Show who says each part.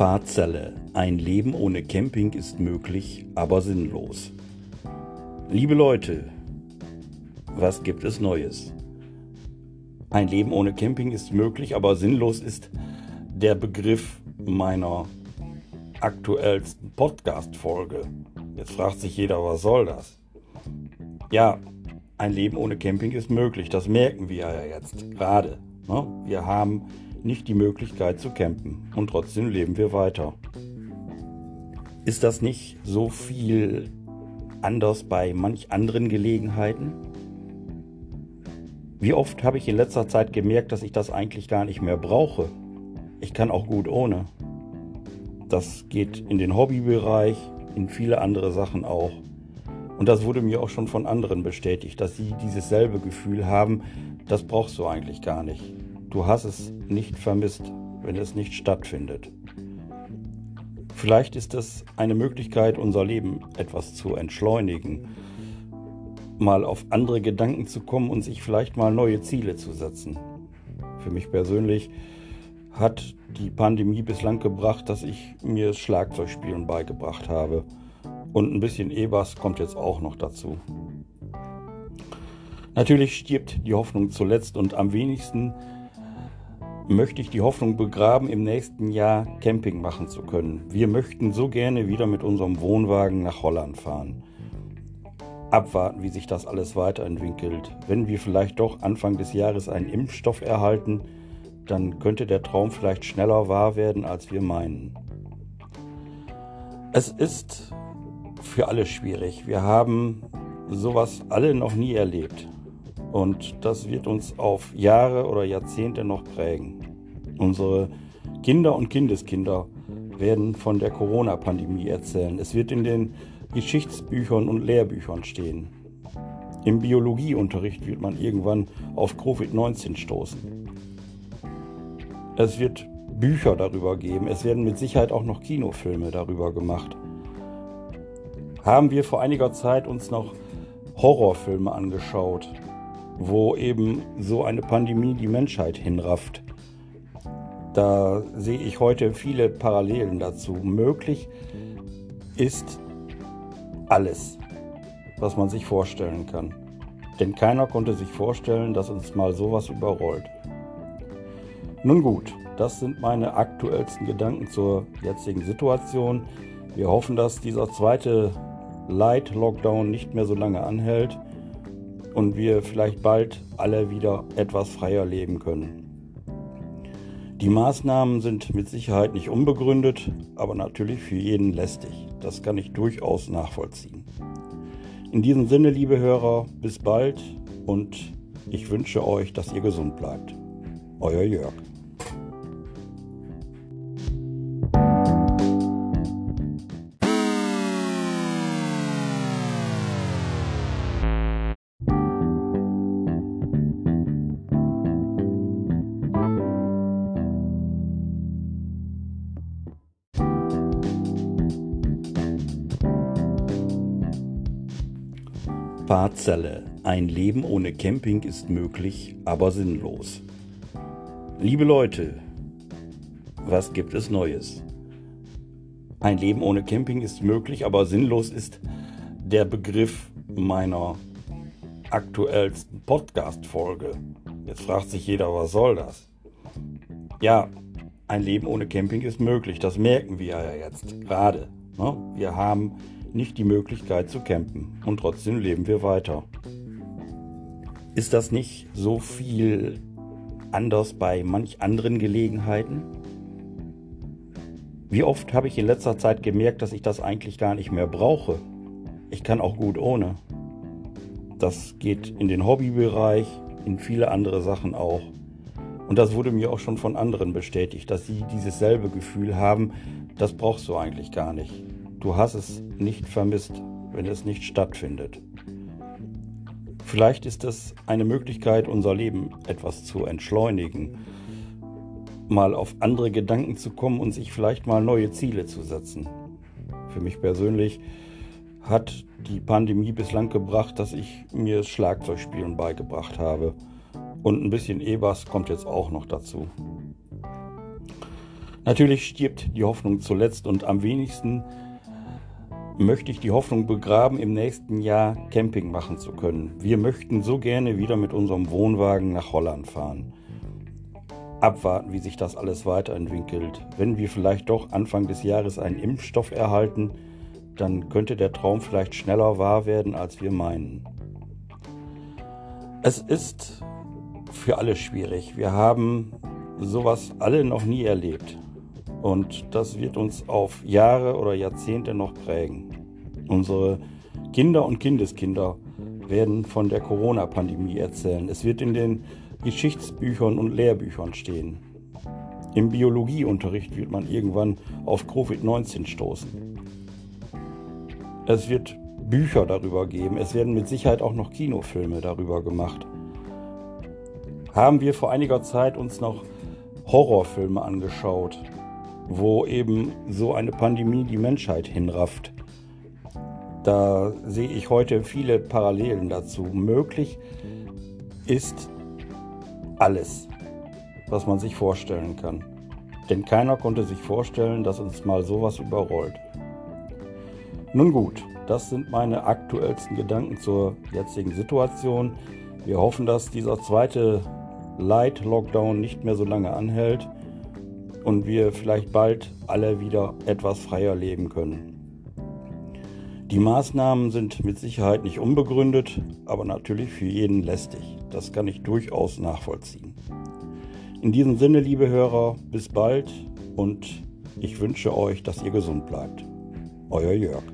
Speaker 1: Parzelle. Ein Leben ohne Camping ist möglich, aber sinnlos. Liebe Leute, was gibt es Neues? Ein Leben ohne Camping ist möglich, aber sinnlos ist der Begriff meiner aktuellsten Podcast-Folge. Jetzt fragt sich jeder, was soll das? Ja, ein Leben ohne Camping ist möglich. Das merken wir ja jetzt gerade. Ne? Wir haben nicht die Möglichkeit zu campen und trotzdem leben wir weiter. Ist das nicht so viel anders bei manch anderen Gelegenheiten? Wie oft habe ich in letzter Zeit gemerkt, dass ich das eigentlich gar nicht mehr brauche? Ich kann auch gut ohne. Das geht in den Hobbybereich, in viele andere Sachen auch. Und das wurde mir auch schon von anderen bestätigt, dass sie dieses selbe Gefühl haben, das brauchst du eigentlich gar nicht. Du hast es nicht vermisst, wenn es nicht stattfindet. Vielleicht ist es eine Möglichkeit, unser Leben etwas zu entschleunigen, mal auf andere Gedanken zu kommen und sich vielleicht mal neue Ziele zu setzen. Für mich persönlich hat die Pandemie bislang gebracht, dass ich mir das Schlagzeugspielen beigebracht habe. Und ein bisschen E-Bass kommt jetzt auch noch dazu. Natürlich stirbt die Hoffnung zuletzt und am wenigsten möchte ich die Hoffnung begraben, im nächsten Jahr Camping machen zu können. Wir möchten so gerne wieder mit unserem Wohnwagen nach Holland fahren. Abwarten, wie sich das alles weiterentwickelt. Wenn wir vielleicht doch Anfang des Jahres einen Impfstoff erhalten, dann könnte der Traum vielleicht schneller wahr werden, als wir meinen. Es ist für alle schwierig. Wir haben sowas alle noch nie erlebt. Und das wird uns auf Jahre oder Jahrzehnte noch prägen. Unsere Kinder und Kindeskinder werden von der Corona-Pandemie erzählen. Es wird in den Geschichtsbüchern und Lehrbüchern stehen. Im Biologieunterricht wird man irgendwann auf Covid-19 stoßen. Es wird Bücher darüber geben. Es werden mit Sicherheit auch noch Kinofilme darüber gemacht. Haben wir vor einiger Zeit uns noch Horrorfilme angeschaut, wo eben so eine Pandemie die Menschheit hinrafft. Da sehe ich heute viele Parallelen dazu. Möglich ist alles, was man sich vorstellen kann. Denn keiner konnte sich vorstellen, dass uns mal sowas überrollt. Nun gut, das sind meine aktuellsten Gedanken zur jetzigen Situation. Wir hoffen, dass dieser zweite Light-Lockdown nicht mehr so lange anhält und wir vielleicht bald alle wieder etwas freier leben können. Die Maßnahmen sind mit Sicherheit nicht unbegründet, aber natürlich für jeden lästig. Das kann ich durchaus nachvollziehen. In diesem Sinne, liebe Hörer, bis bald und ich wünsche euch, dass ihr gesund bleibt. Euer Jörg. Parzelle. Ein Leben ohne Camping ist möglich, aber sinnlos. Liebe Leute, was gibt es Neues? Ein Leben ohne Camping ist möglich, aber sinnlos ist der Begriff meiner aktuellsten Podcast-Folge. Jetzt fragt sich jeder, was soll das? Ja, ein Leben ohne Camping ist möglich. Das merken wir ja jetzt gerade. Ne? Wir haben nicht die Möglichkeit zu campen und trotzdem leben wir weiter. Ist das nicht so viel anders bei manch anderen Gelegenheiten? Wie oft habe ich in letzter Zeit gemerkt, dass ich das eigentlich gar nicht mehr brauche? Ich kann auch gut ohne. Das geht in den Hobbybereich, in viele andere Sachen auch. Und das wurde mir auch schon von anderen bestätigt, dass sie dieses selbe Gefühl haben, das brauchst du eigentlich gar nicht. Du hast es nicht vermisst, wenn es nicht stattfindet. Vielleicht ist es eine Möglichkeit, unser Leben etwas zu entschleunigen, mal auf andere Gedanken zu kommen und sich vielleicht mal neue Ziele zu setzen. Für mich persönlich hat die Pandemie bislang gebracht, dass ich mir das Schlagzeugspielen beigebracht habe. Und ein bisschen E-Bass kommt jetzt auch noch dazu. Natürlich stirbt die Hoffnung zuletzt und am wenigsten möchte ich die Hoffnung begraben, im nächsten Jahr Camping machen zu können. Wir möchten so gerne wieder mit unserem Wohnwagen nach Holland fahren. Abwarten, wie sich das alles weiterentwickelt. Wenn wir vielleicht doch Anfang des Jahres einen Impfstoff erhalten, dann könnte der Traum vielleicht schneller wahr werden, als wir meinen. Es ist für alle schwierig. Wir haben sowas alle noch nie erlebt. Und das wird uns auf Jahre oder Jahrzehnte noch prägen. Unsere Kinder und Kindeskinder werden von der Corona-Pandemie erzählen. Es wird in den Geschichtsbüchern und Lehrbüchern stehen. Im Biologieunterricht wird man irgendwann auf Covid-19 stoßen. Es wird Bücher darüber geben. Es werden mit Sicherheit auch noch Kinofilme darüber gemacht. Haben wir vor einiger Zeit uns noch Horrorfilme angeschaut, wo eben so eine Pandemie die Menschheit hinrafft. Da sehe ich heute viele Parallelen dazu. Möglich ist alles, was man sich vorstellen kann. Denn keiner konnte sich vorstellen, dass uns mal sowas überrollt. Nun gut, das sind meine aktuellsten Gedanken zur jetzigen Situation. Wir hoffen, dass dieser zweite Light-Lockdown nicht mehr so lange anhält und wir vielleicht bald alle wieder etwas freier leben können. Die Maßnahmen sind mit Sicherheit nicht unbegründet, aber natürlich für jeden lästig. Das kann ich durchaus nachvollziehen. In diesem Sinne, liebe Hörer, bis bald und ich wünsche euch, dass ihr gesund bleibt. Euer Jörg.